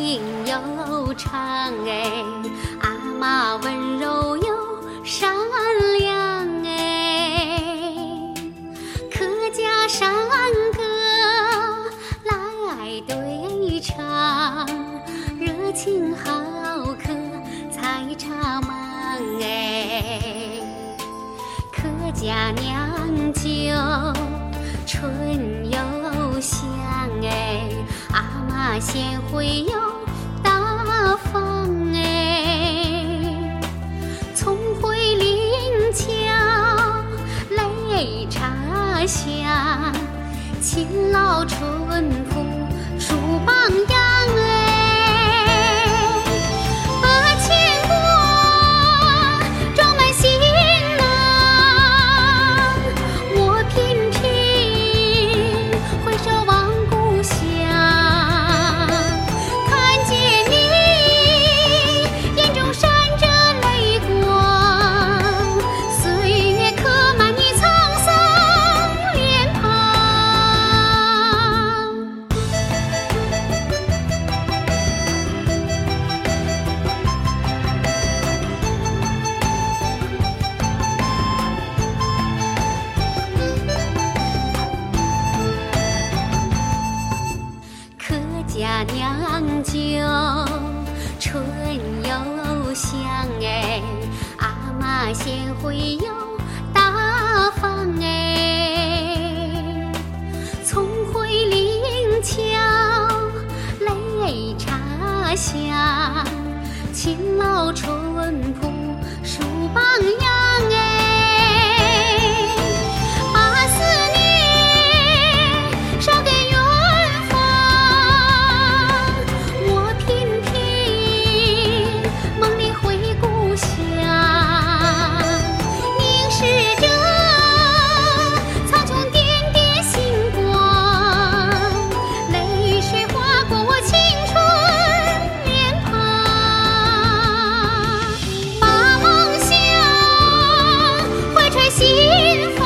情悠长哎阿妈温柔又善良哎客家山歌来对唱热情好客才茶忙哎客家酿酒春又香哎阿妈贤惠又乡，勤劳淳朴，树榜样。酿酒幸福